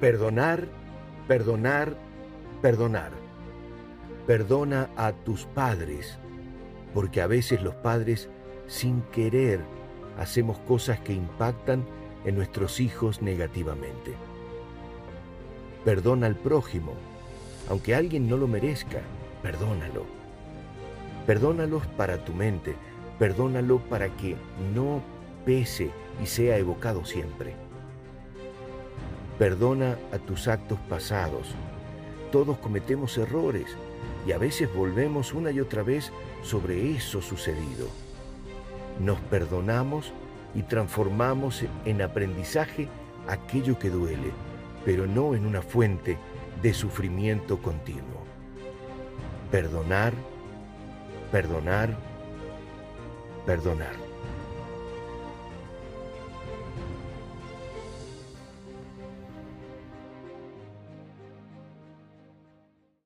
Perdonar, perdonar, perdonar. Perdona a tus padres, porque a veces los padres, sin querer, hacemos cosas que impactan en nuestros hijos negativamente. Perdona al prójimo, aunque alguien no lo merezca, perdónalo. Perdónalos para tu mente, perdónalo para que no pese y sea evocado siempre. Perdona a tus actos pasados. Todos cometemos errores y a veces volvemos una y otra vez sobre eso sucedido. Nos perdonamos y transformamos en aprendizaje aquello que duele, pero no en una fuente de sufrimiento continuo. Perdonar, perdonar, perdonar.